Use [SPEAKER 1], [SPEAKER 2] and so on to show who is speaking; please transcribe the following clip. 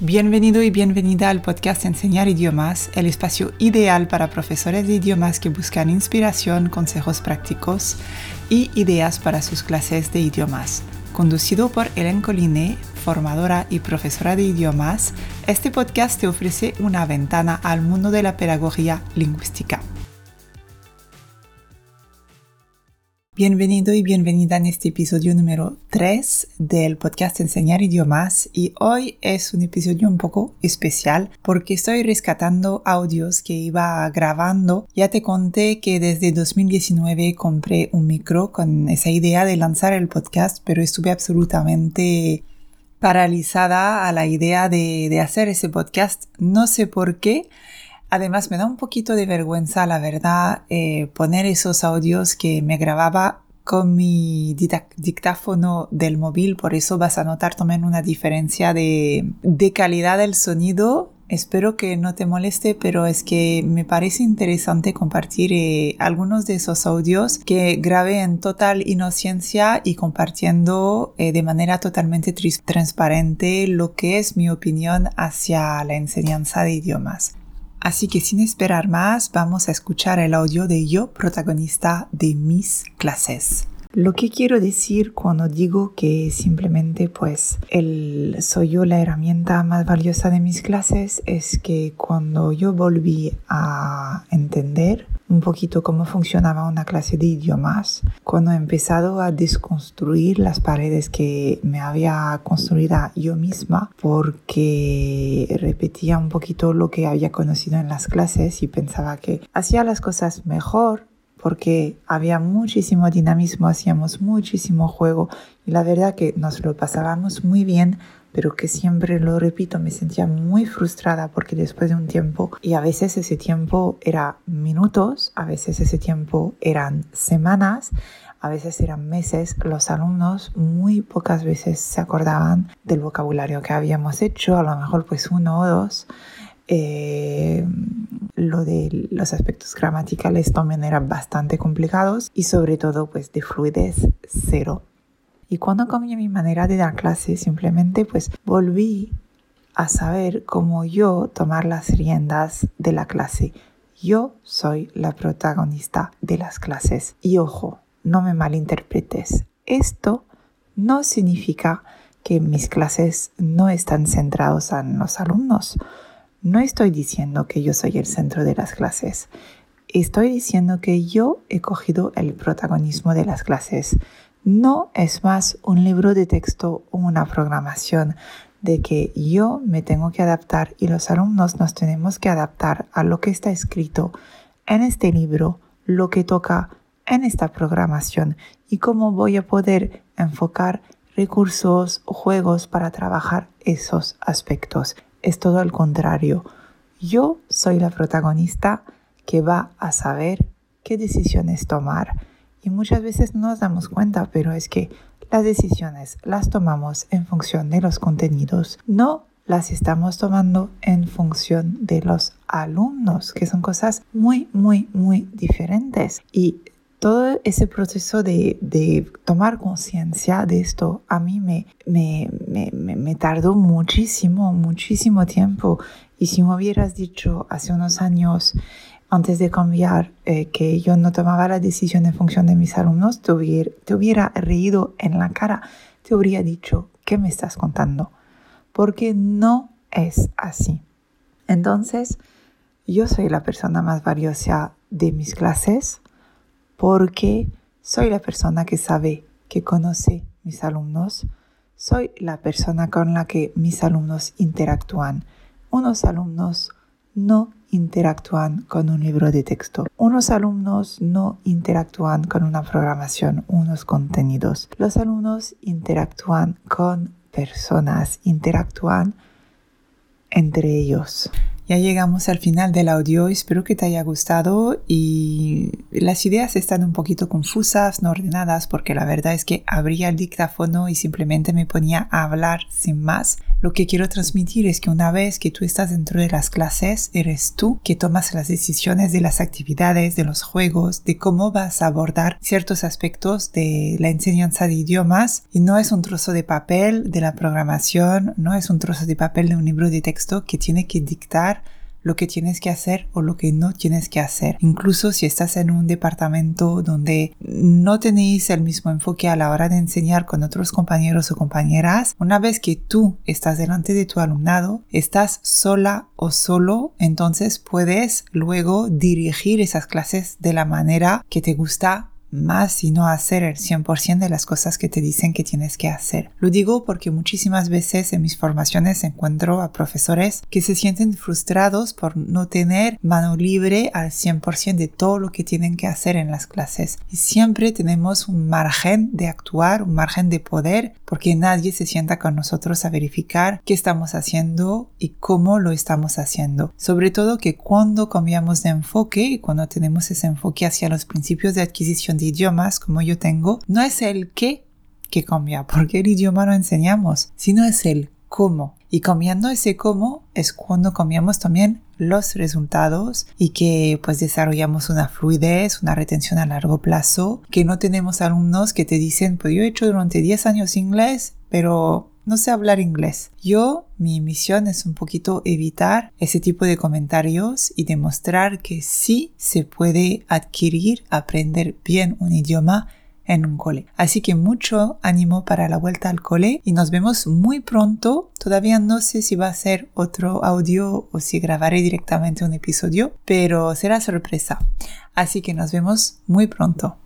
[SPEAKER 1] Bienvenido y bienvenida al podcast Enseñar idiomas, el espacio ideal para profesores de idiomas que buscan inspiración, consejos prácticos y ideas para sus clases de idiomas. Conducido por Helen Collinet, formadora y profesora de idiomas, este podcast te ofrece una ventana al mundo de la pedagogía lingüística. Bienvenido y bienvenida en este episodio número 3 del podcast Enseñar idiomas y hoy es un episodio un poco especial porque estoy rescatando audios que iba grabando. Ya te conté que desde 2019 compré un micro con esa idea de lanzar el podcast, pero estuve absolutamente paralizada a la idea de, de hacer ese podcast. No sé por qué. Además, me da un poquito de vergüenza, la verdad, eh, poner esos audios que me grababa con mi dictáfono del móvil, por eso vas a notar también una diferencia de, calidad del sonido. Espero que no te moleste, pero es que me parece interesante compartir eh, algunos de esos audios que grabé en total inocencia y compartiendo eh, de manera totalmente transparente lo que es mi opinión hacia la enseñanza de idiomas. Así que sin esperar más, vamos a escuchar el audio de yo, protagonista de mis clases. Lo que quiero decir cuando digo que simplemente pues el, soy yo la herramienta más valiosa de mis clases es que cuando yo volví a entender un poquito cómo funcionaba una clase de idiomas, cuando he empezado a desconstruir las paredes que me había construido yo misma, porque repetía un poquito lo que había conocido en las clases y pensaba que hacía las cosas mejor porque había muchísimo dinamismo, hacíamos muchísimo juego y la verdad que nos lo pasábamos muy bien pero que siempre lo repito, me sentía muy frustrada porque después de un tiempo, y a veces ese tiempo era minutos, a veces ese tiempo eran semanas, a veces eran meses, los alumnos muy pocas veces se acordaban del vocabulario que habíamos hecho, a lo mejor pues uno o dos. Eh, lo de los aspectos gramaticales también eran bastante complicados y sobre todo pues de fluidez cero y cuando cambié mi manera de dar clase, simplemente pues volví a saber cómo yo tomar las riendas de la clase. Yo soy la protagonista de las clases. Y ojo, no me malinterpretes. Esto no significa que mis clases no están centrados en los alumnos. No estoy diciendo que yo soy el centro de las clases. Estoy diciendo que yo he cogido el protagonismo de las clases no es más un libro de texto o una programación de que yo me tengo que adaptar y los alumnos nos tenemos que adaptar a lo que está escrito en este libro, lo que toca en esta programación y cómo voy a poder enfocar recursos o juegos para trabajar esos aspectos. Es todo al contrario. Yo soy la protagonista que va a saber qué decisiones tomar y muchas veces no nos damos cuenta, pero es que las decisiones las tomamos en función de los contenidos, no las estamos tomando en función de los alumnos, que son cosas muy, muy, muy diferentes. Y todo ese proceso de, de tomar conciencia de esto a mí me, me, me, me, tardó muchísimo, muchísimo tiempo. Y si me hubieras dicho hace unos años, antes de cambiar, eh, que yo no tomaba la decisión en función de mis alumnos, te hubiera, te hubiera reído en la cara, te habría dicho, ¿qué me estás contando? Porque no es así. Entonces, yo soy la persona más valiosa de mis clases porque soy la persona que sabe, que conoce mis alumnos, soy la persona con la que mis alumnos interactúan. Unos alumnos no interactúan con un libro de texto. Unos alumnos no interactúan con una programación, unos contenidos. Los alumnos interactúan con personas, interactúan entre ellos. Ya llegamos al final del audio, espero que te haya gustado y las ideas están un poquito confusas, no ordenadas, porque la verdad es que abría el dictáfono y simplemente me ponía a hablar sin más. Lo que quiero transmitir es que una vez que tú estás dentro de las clases, eres tú que tomas las decisiones de las actividades, de los juegos, de cómo vas a abordar ciertos aspectos de la enseñanza de idiomas. Y no es un trozo de papel de la programación, no es un trozo de papel de un libro de texto que tiene que dictar lo que tienes que hacer o lo que no tienes que hacer. Incluso si estás en un departamento donde no tenéis el mismo enfoque a la hora de enseñar con otros compañeros o compañeras, una vez que tú estás delante de tu alumnado, estás sola o solo, entonces puedes luego dirigir esas clases de la manera que te gusta más sino hacer el 100% de las cosas que te dicen que tienes que hacer. Lo digo porque muchísimas veces en mis formaciones encuentro a profesores que se sienten frustrados por no tener mano libre al 100% de todo lo que tienen que hacer en las clases. Y siempre tenemos un margen de actuar, un margen de poder, porque nadie se sienta con nosotros a verificar qué estamos haciendo y cómo lo estamos haciendo. Sobre todo que cuando cambiamos de enfoque y cuando tenemos ese enfoque hacia los principios de adquisición idiomas como yo tengo, no es el qué que cambia, porque el idioma no enseñamos, sino es el cómo. Y cambiando ese cómo es cuando cambiamos también los resultados y que pues desarrollamos una fluidez, una retención a largo plazo, que no tenemos alumnos que te dicen, pues yo he hecho durante 10 años inglés, pero no sé hablar inglés. Yo, mi misión es un poquito evitar ese tipo de comentarios y demostrar que sí se puede adquirir, aprender bien un idioma en un cole. Así que mucho ánimo para la vuelta al cole y nos vemos muy pronto. Todavía no sé si va a ser otro audio o si grabaré directamente un episodio, pero será sorpresa. Así que nos vemos muy pronto.